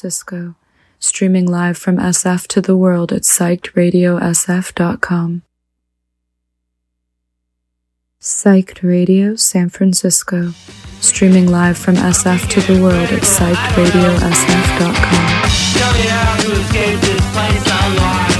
Francisco, streaming live from SF to the world at psychedradiosf.com. Psyched Radio San Francisco, streaming live from SF to the world at psychedradiosf.com. Tell me how to escape this place alive.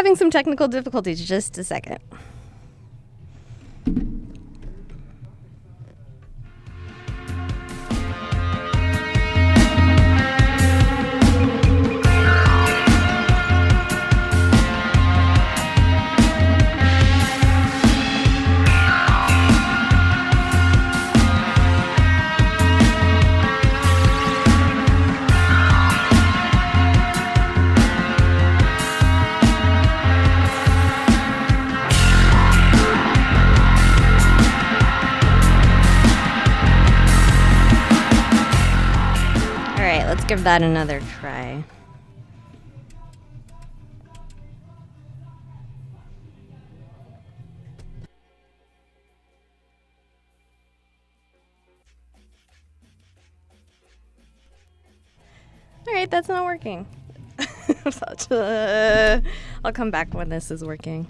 Having some technical difficulties. Just a second. Give that another try. All right, that's not working. I'll come back when this is working.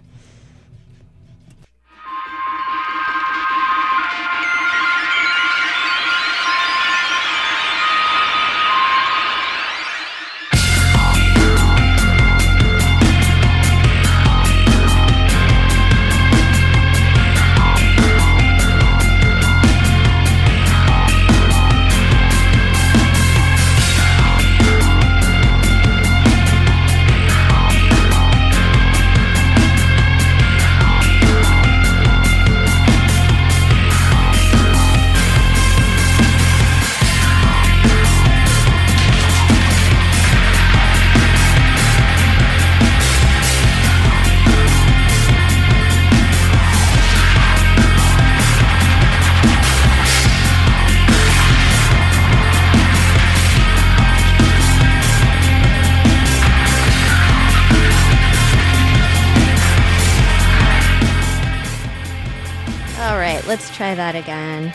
Let's try that again.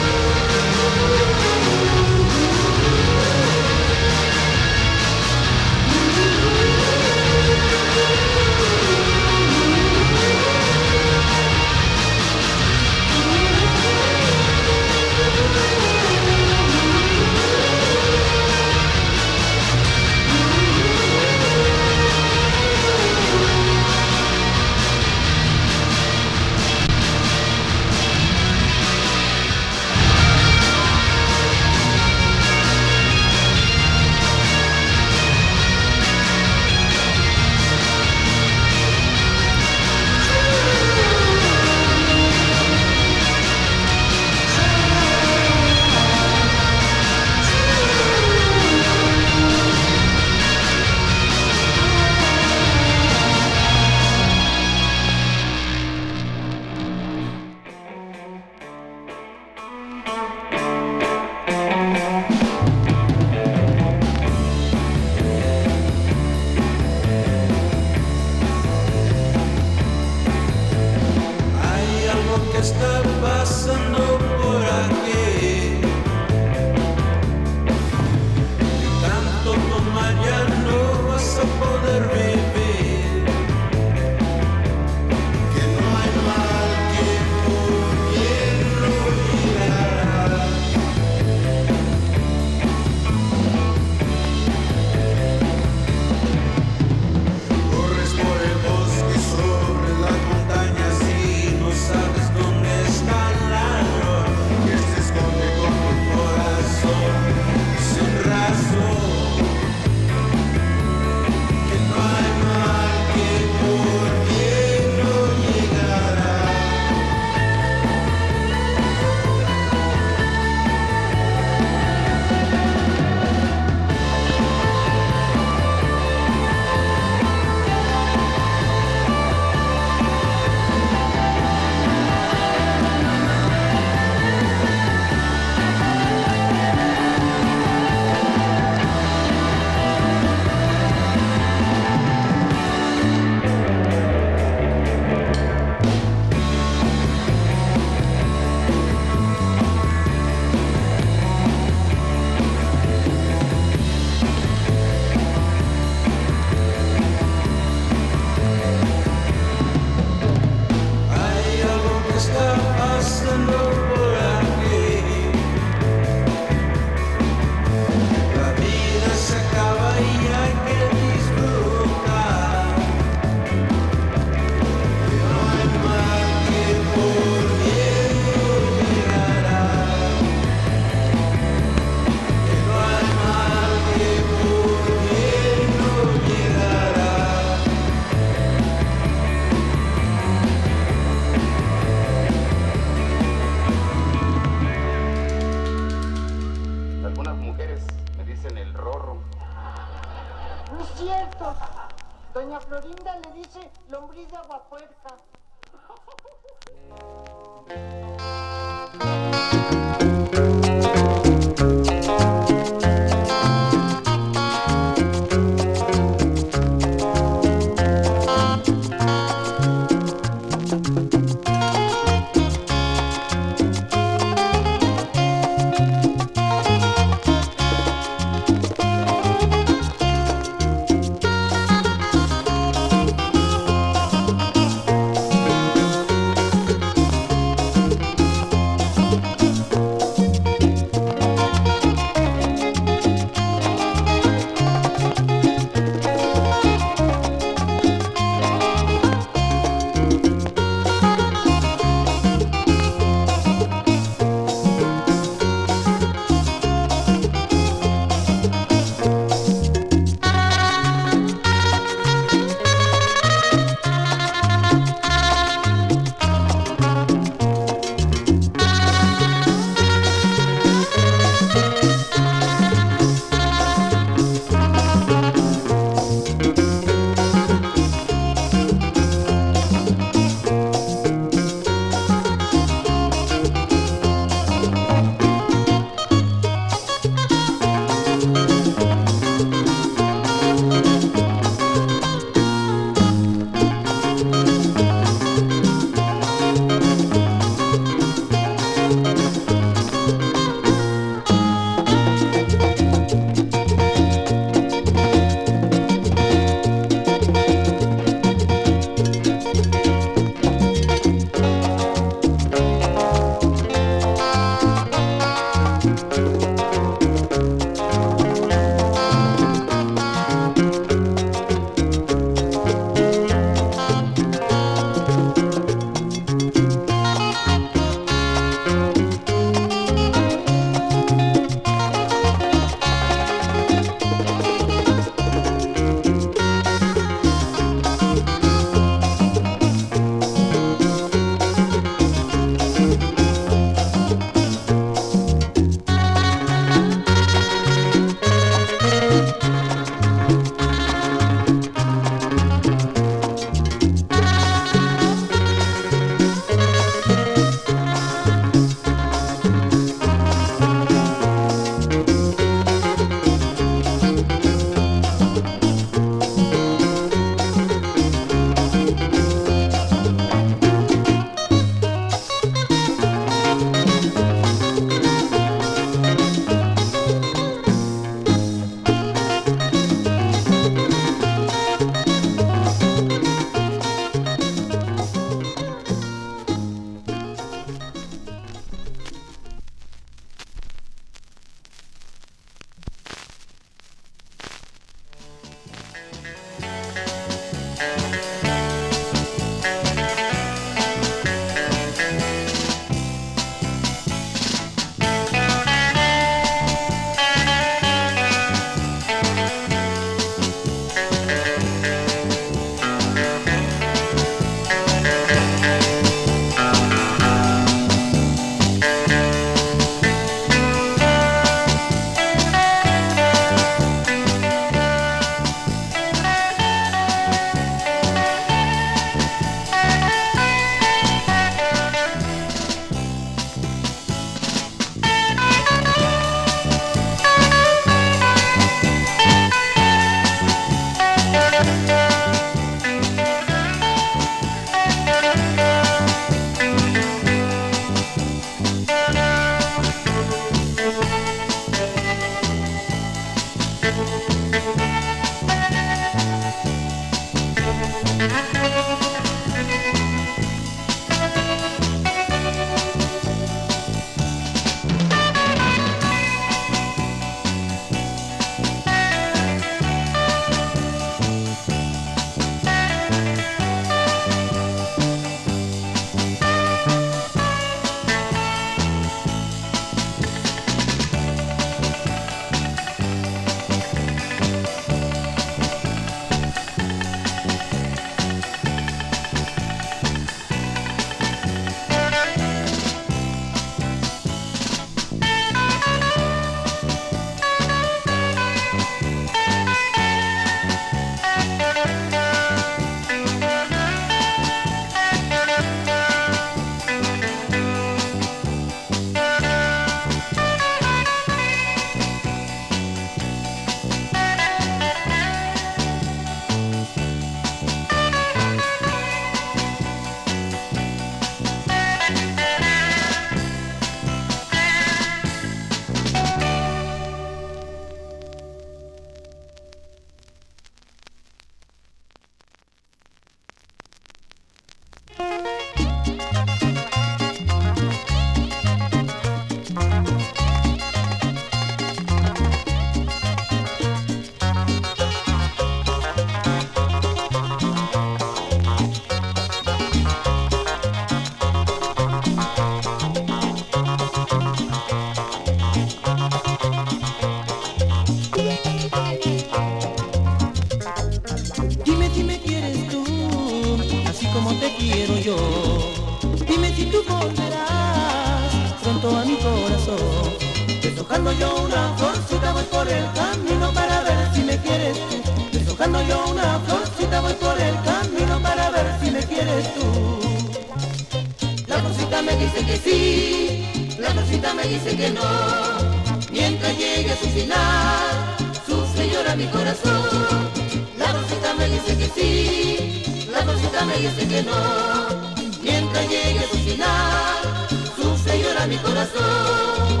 Mientras llegue a su final, sufre y llora mi corazón.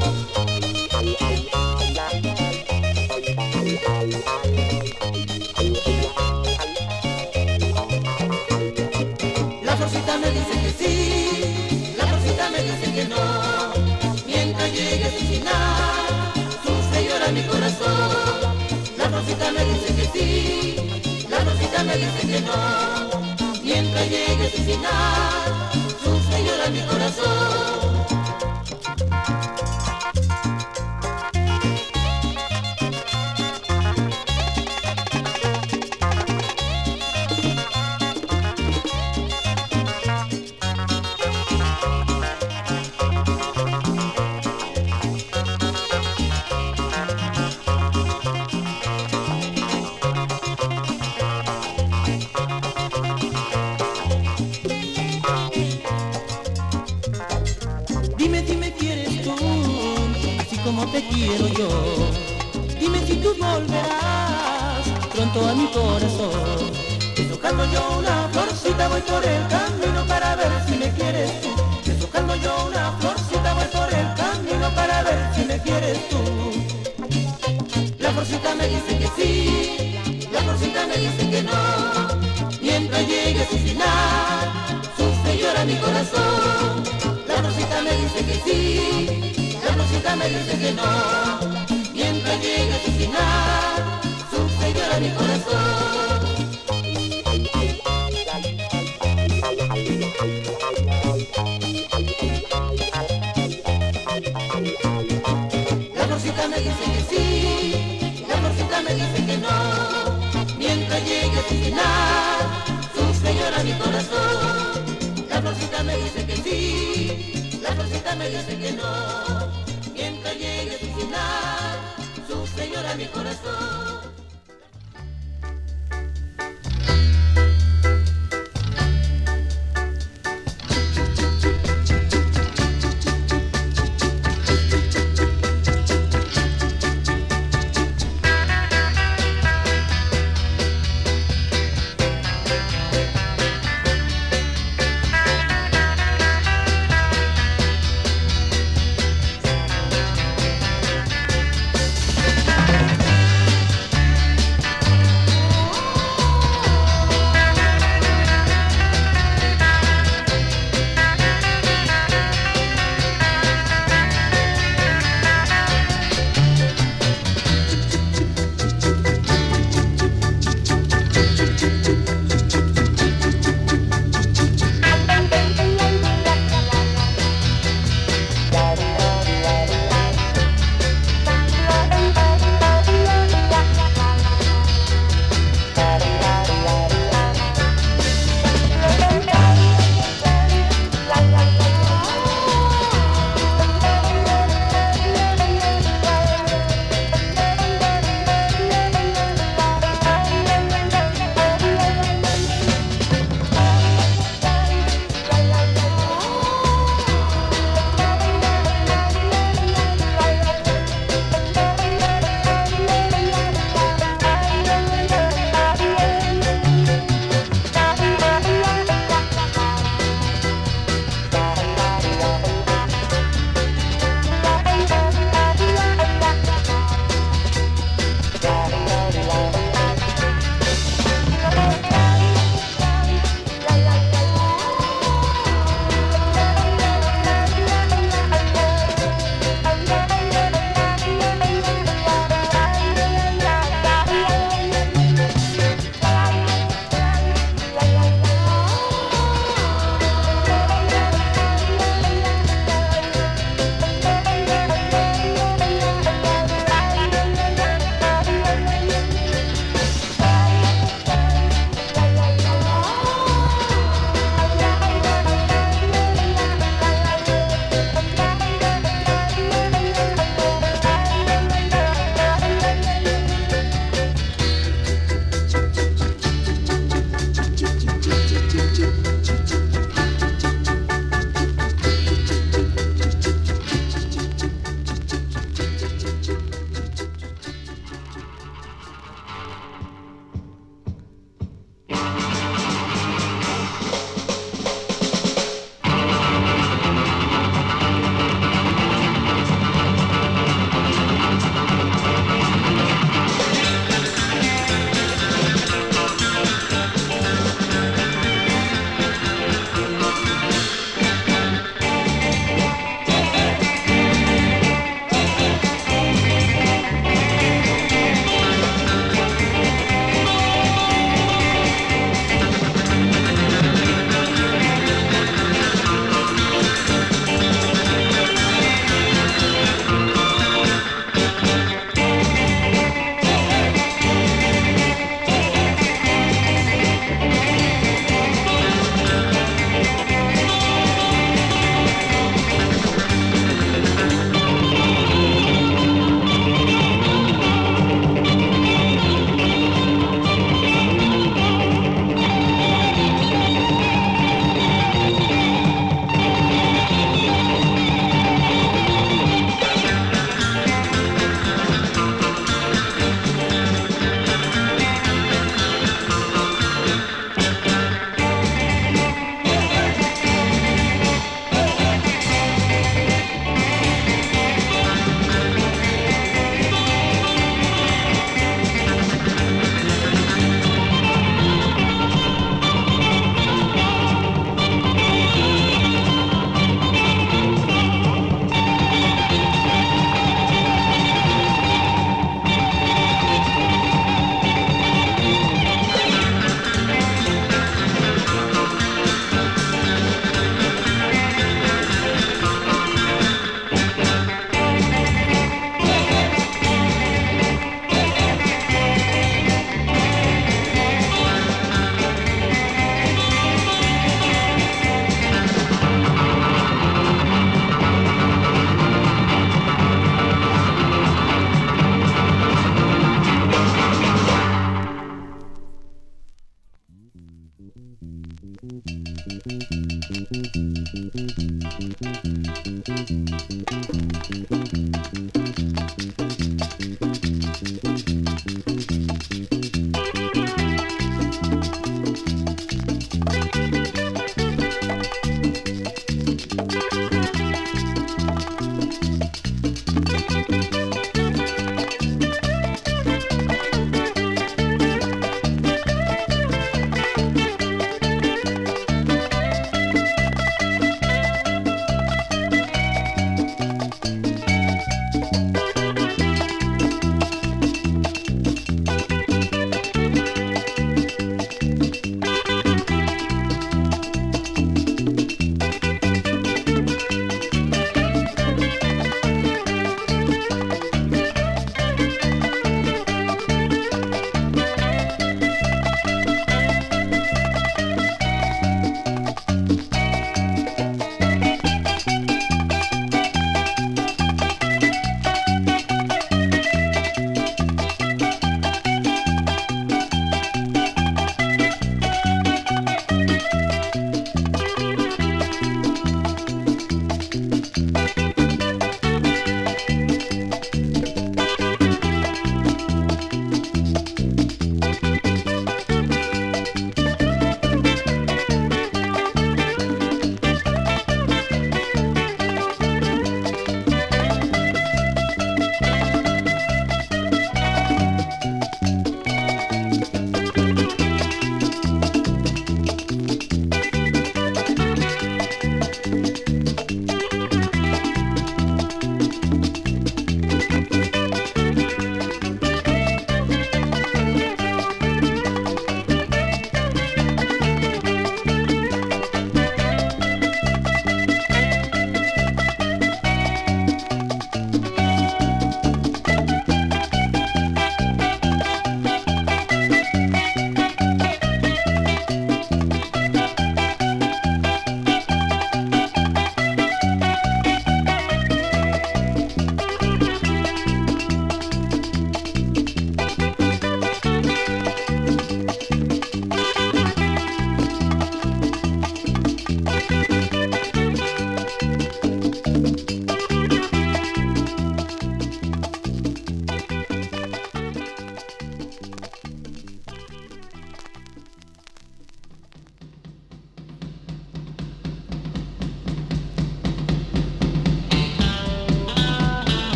La florcita me dice que sí, la florcita me dice que no. Mientras llegue a su final, sufre y llora mi corazón. La rosita me dice que sí, la rosita me dice que no llegue a su final, su señora mi corazón.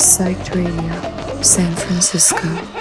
is Psyched Radio, San Francisco.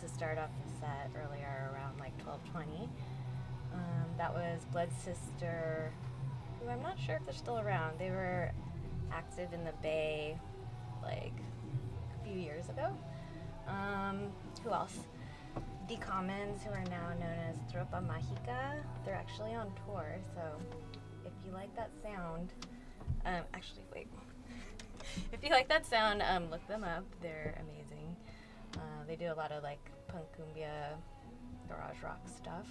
to start off the set earlier around like 1220. Um, that was Blood Sister, who I'm not sure if they're still around. They were active in the Bay like a few years ago. Um, who else? The Commons, who are now known as Tropa Mágica, they're actually on tour, so if you like that sound, um, actually, wait. if you like that sound, um, look them up. They're amazing. Uh, they do a lot of like punk cumbia, garage rock stuff.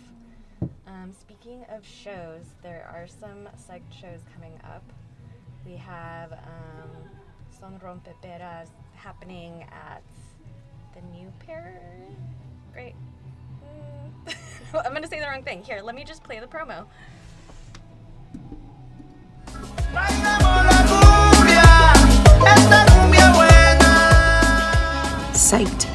Um, speaking of shows, there are some psyched shows coming up. We have um, Son Rompeperas happening at the New Pair. Great. Mm. I'm gonna say the wrong thing. Here, let me just play the promo. Psyched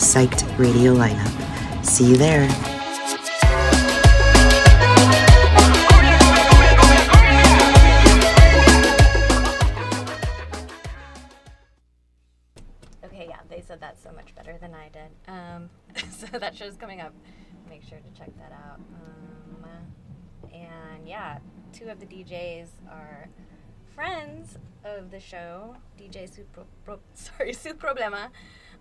psyched radio lineup. See you there. Okay, yeah, they said that so much better than I did. Um, so that show's coming up. Make sure to check that out. Um, and yeah, two of the DJs are friends of the show. DJ Su Pro- Pro- sorry, Su Problema,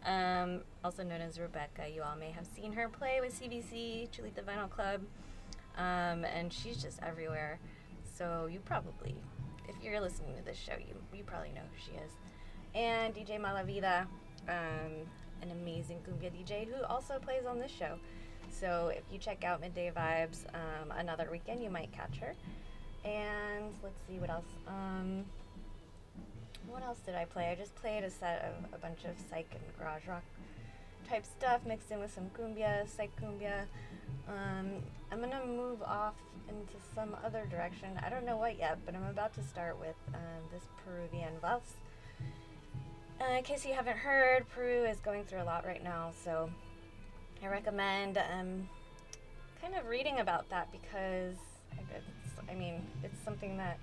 um, also known as Rebecca. You all may have seen her play with CBC, Chulita Vinyl Club, um, and she's just everywhere. So you probably, if you're listening to this show, you you probably know who she is and DJ Malavida, um, an amazing cumbia DJ who also plays on this show. So if you check out Midday Vibez um, another weekend, you might catch her. And let's see what else. What else did I play? I just played a set of a bunch of psych and garage rock type stuff mixed in with some cumbia, psych cumbia. Um, I'm gonna move off into some other direction. I don't know what yet, but I'm about to start with um, this Peruvian valse. Uh, in case you haven't heard, Peru is going through a lot right now, so I recommend um, kind of reading about that because I mean it's something that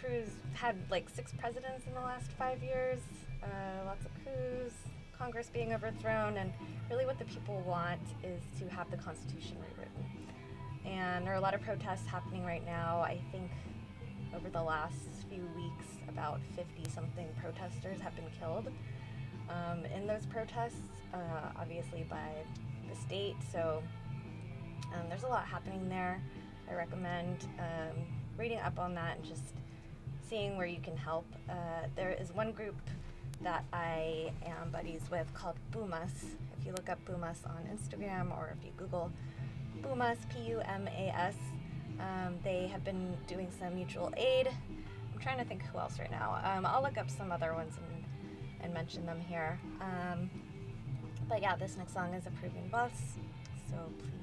Peru's had like six presidents in the last five years, uh, lots of coups, Congress being overthrown, and really what the people want is to have the Constitution rewritten. And there are a lot of protests happening right now. I think over the last few weeks, about 50 something protesters have been killed um, in those protests, uh, obviously by the state. So um, there's a lot happening there. I recommend um, reading up on that and just seeing where you can help. Uh, there is one group that I am buddies with called Pumas. If you look up Pumas on Instagram or if you Google Pumas, P U M A S, um, they have been doing some mutual aid. I'm trying to think who else right now. Um, I'll look up some other ones and, and mention them here. Um, but yeah, this next song is a Peruvian valse, so please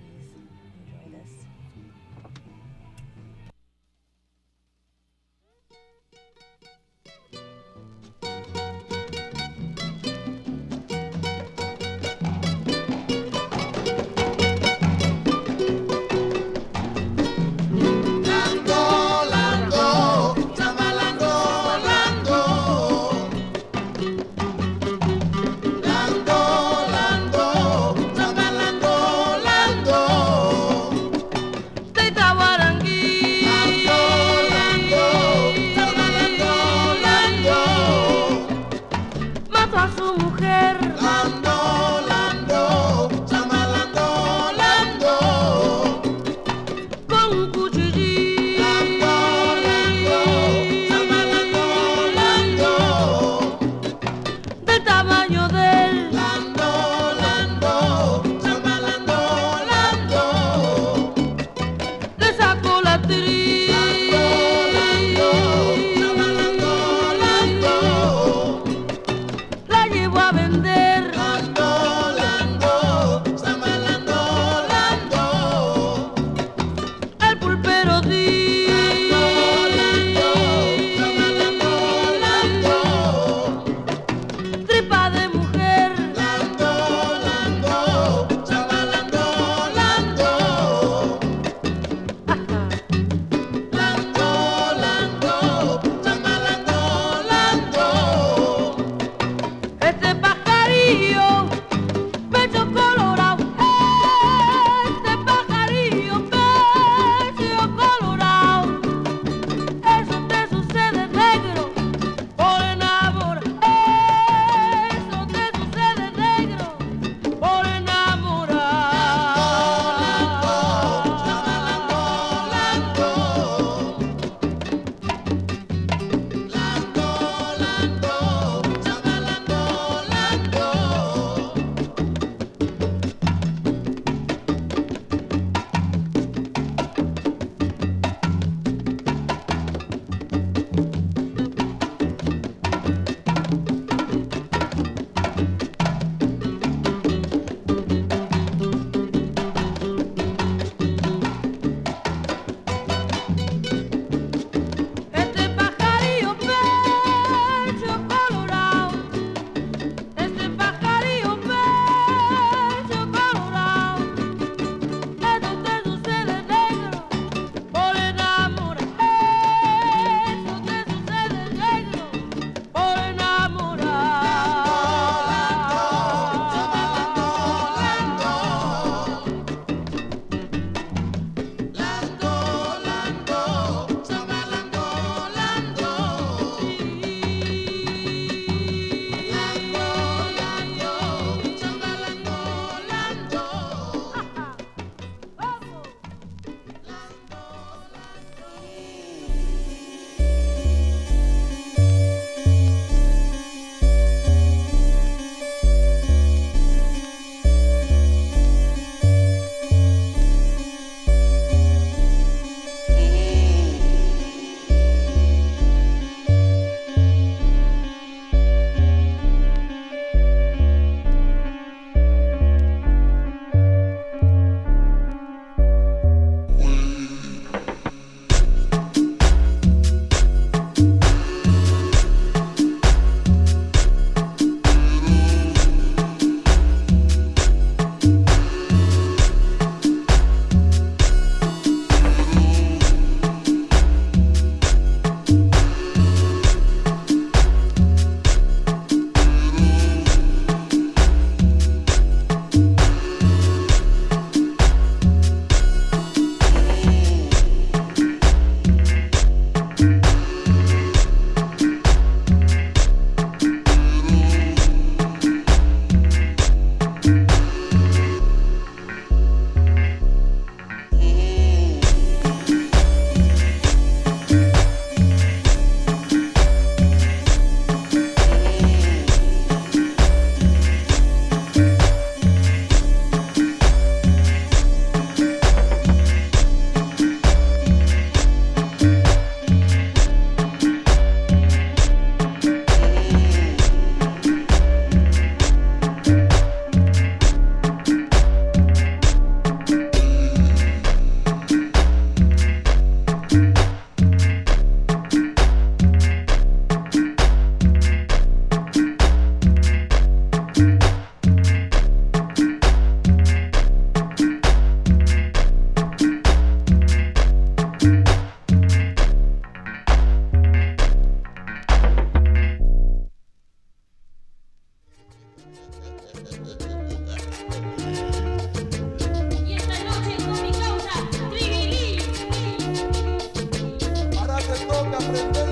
aprender de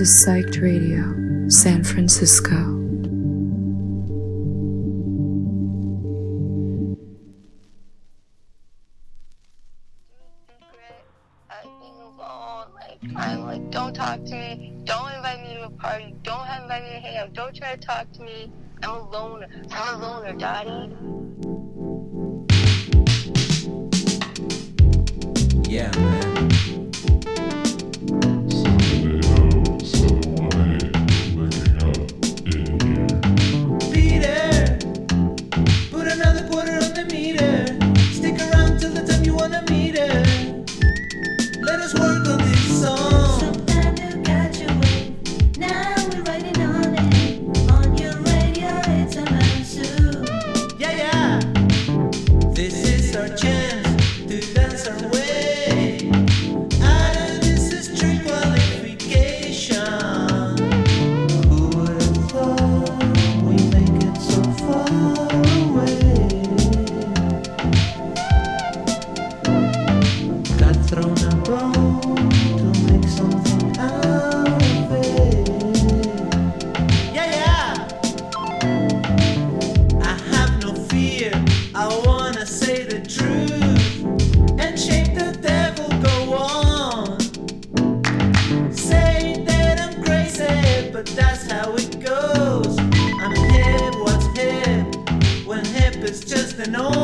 to Psyched Radio, San Francisco. The norm.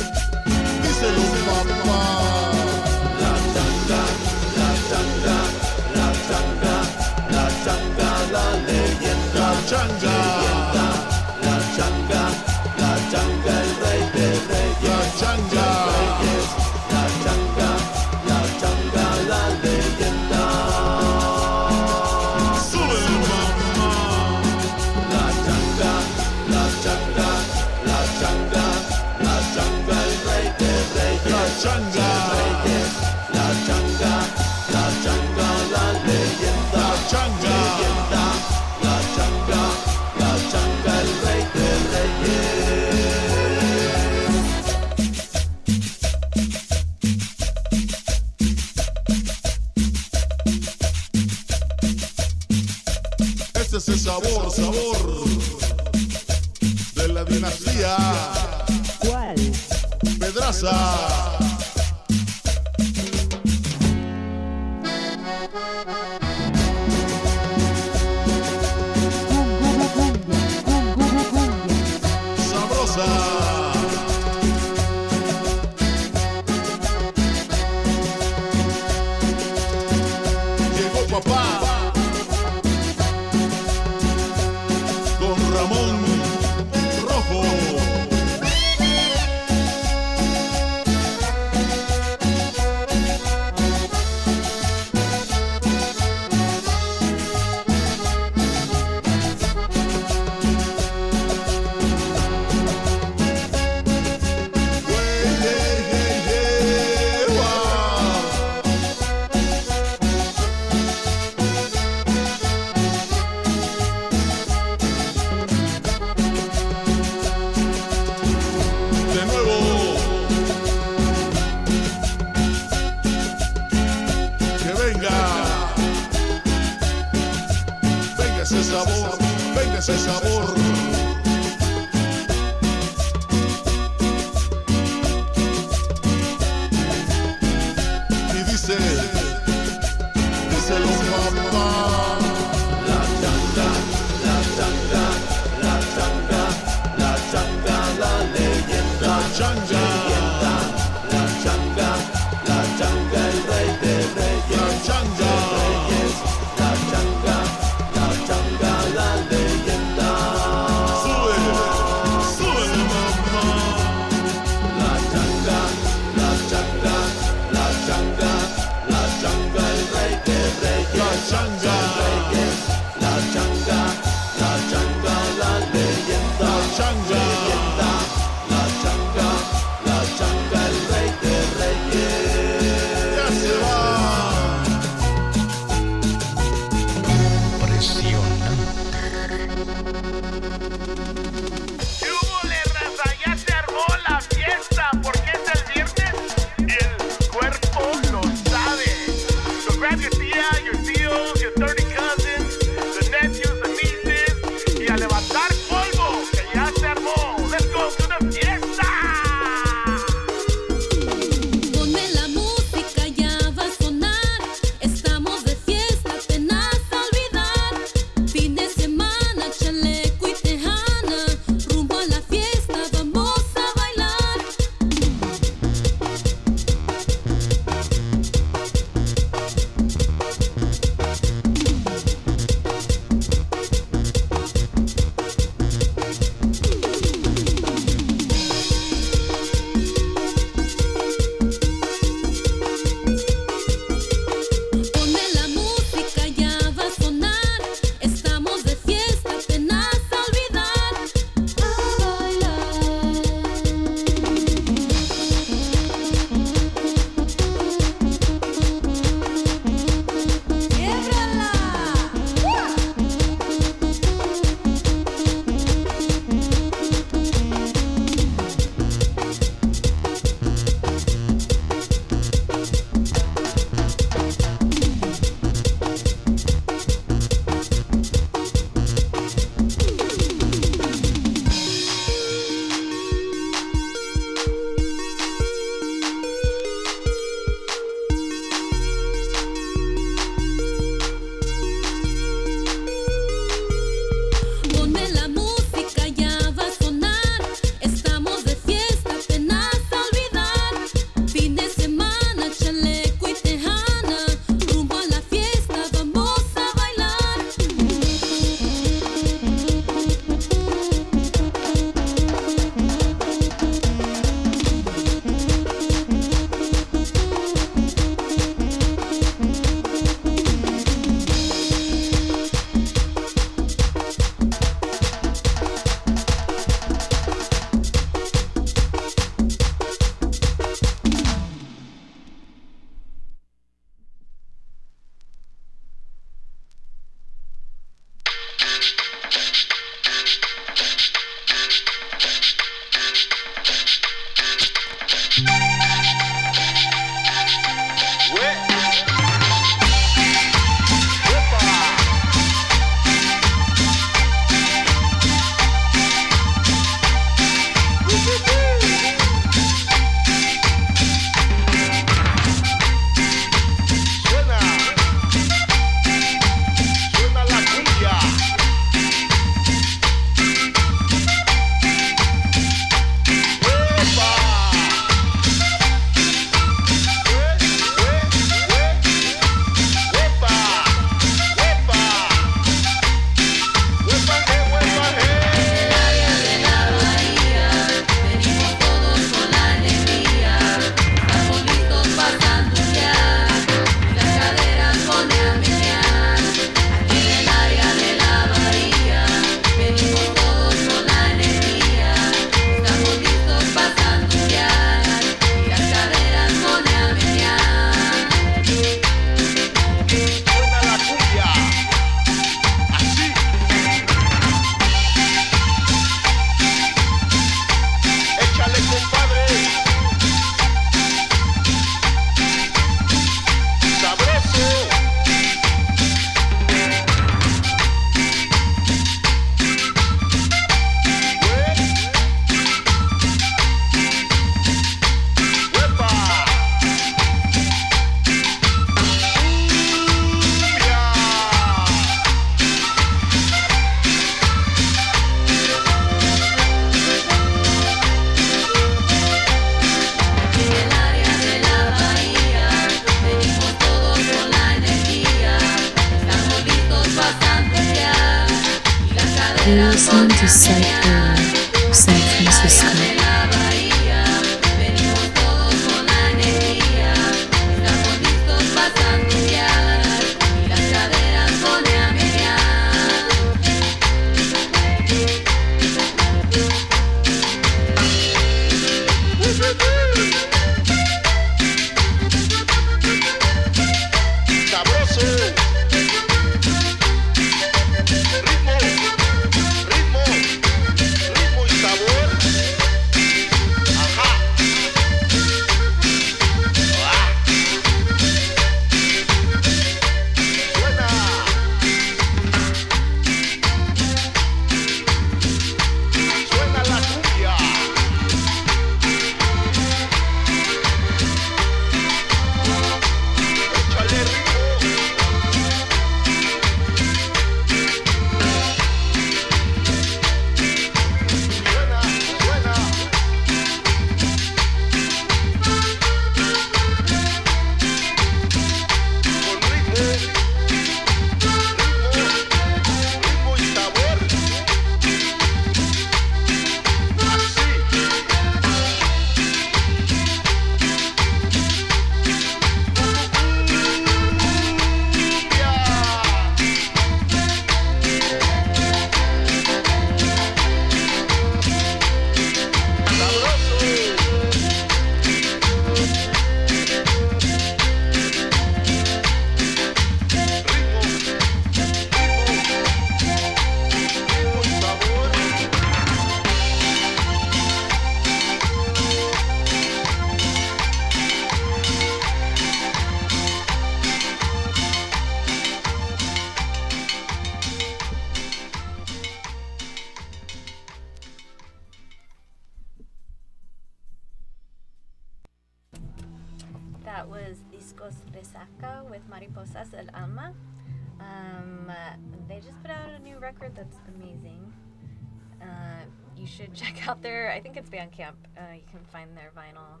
Can find their vinyl,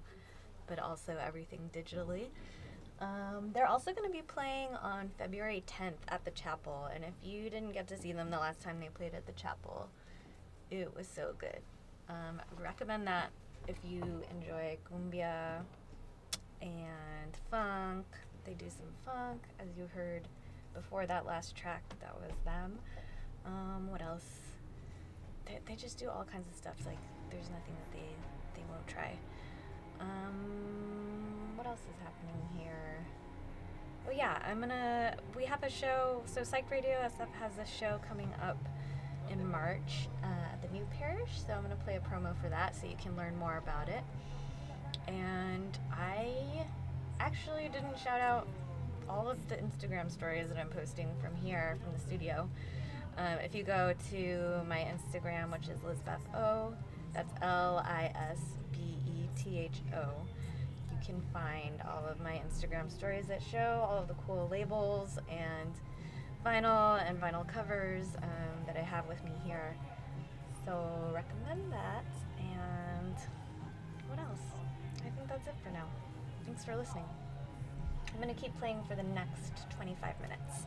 but also everything digitally. Um, they're also going to be playing on February 10th at the chapel, and if you didn't get to see them the last time they played at the chapel, it was so good. Um, I recommend that if you enjoy cumbia and funk. They do some funk, as you heard before that last track. That was them. Um, what else? They, they just do all kinds of stuff. Like there's nothing that they they won't try. Um, what else is happening here? Oh yeah, I'm gonna. We have a show. So Psych Radio SF has a show coming up in March uh, at the New Parish. So I'm gonna play a promo for that, so you can learn more about it. And I actually didn't shout out all of the Instagram stories that I'm posting from here, from the studio. Um, if you go to my Instagram, which is Lisbeth O, that's L I S B E T H O, you can find all of my Instagram stories that show all of the cool labels and vinyl and vinyl covers um, that I have with me here. So recommend that. And what else? I think that's it for now. Thanks for listening. I'm going to keep playing for the next 25 minutes.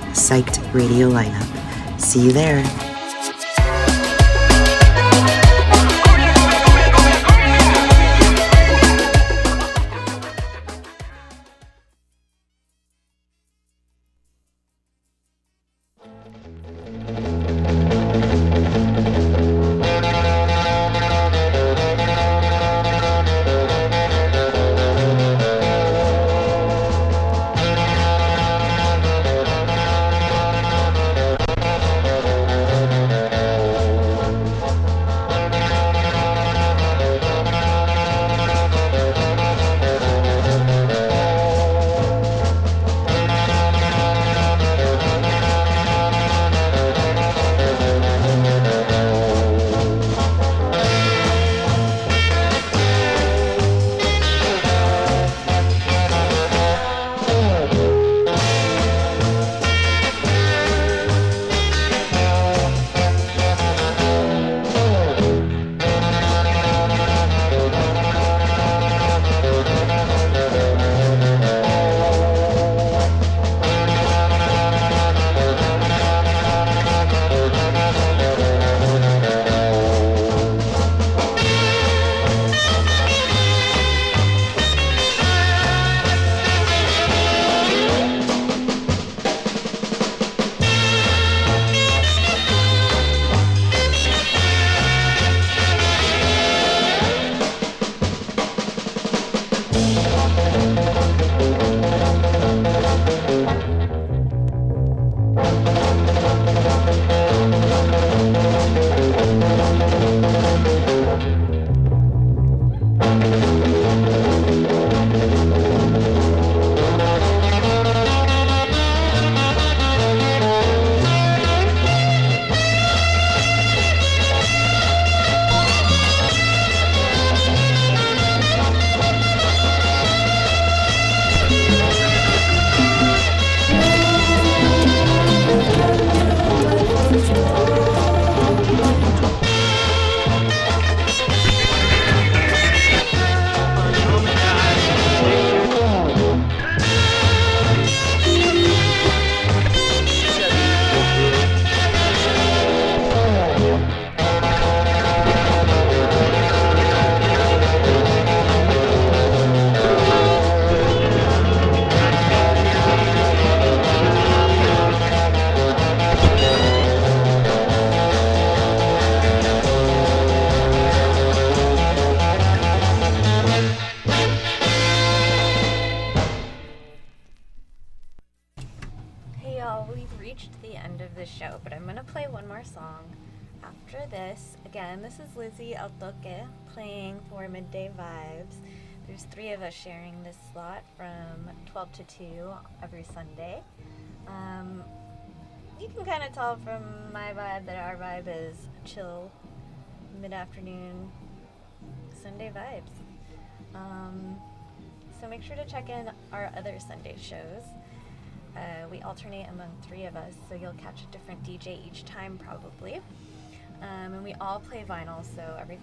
psyched radio lineup. See you there. You can kind of tell from my vibe that our vibe is chill mid afternoon Sunday vibes. Um, so make sure to check in our other Sunday shows. Uh, we alternate among three of us, so you'll catch a different DJ each time probably. Um, and we all play vinyl, so every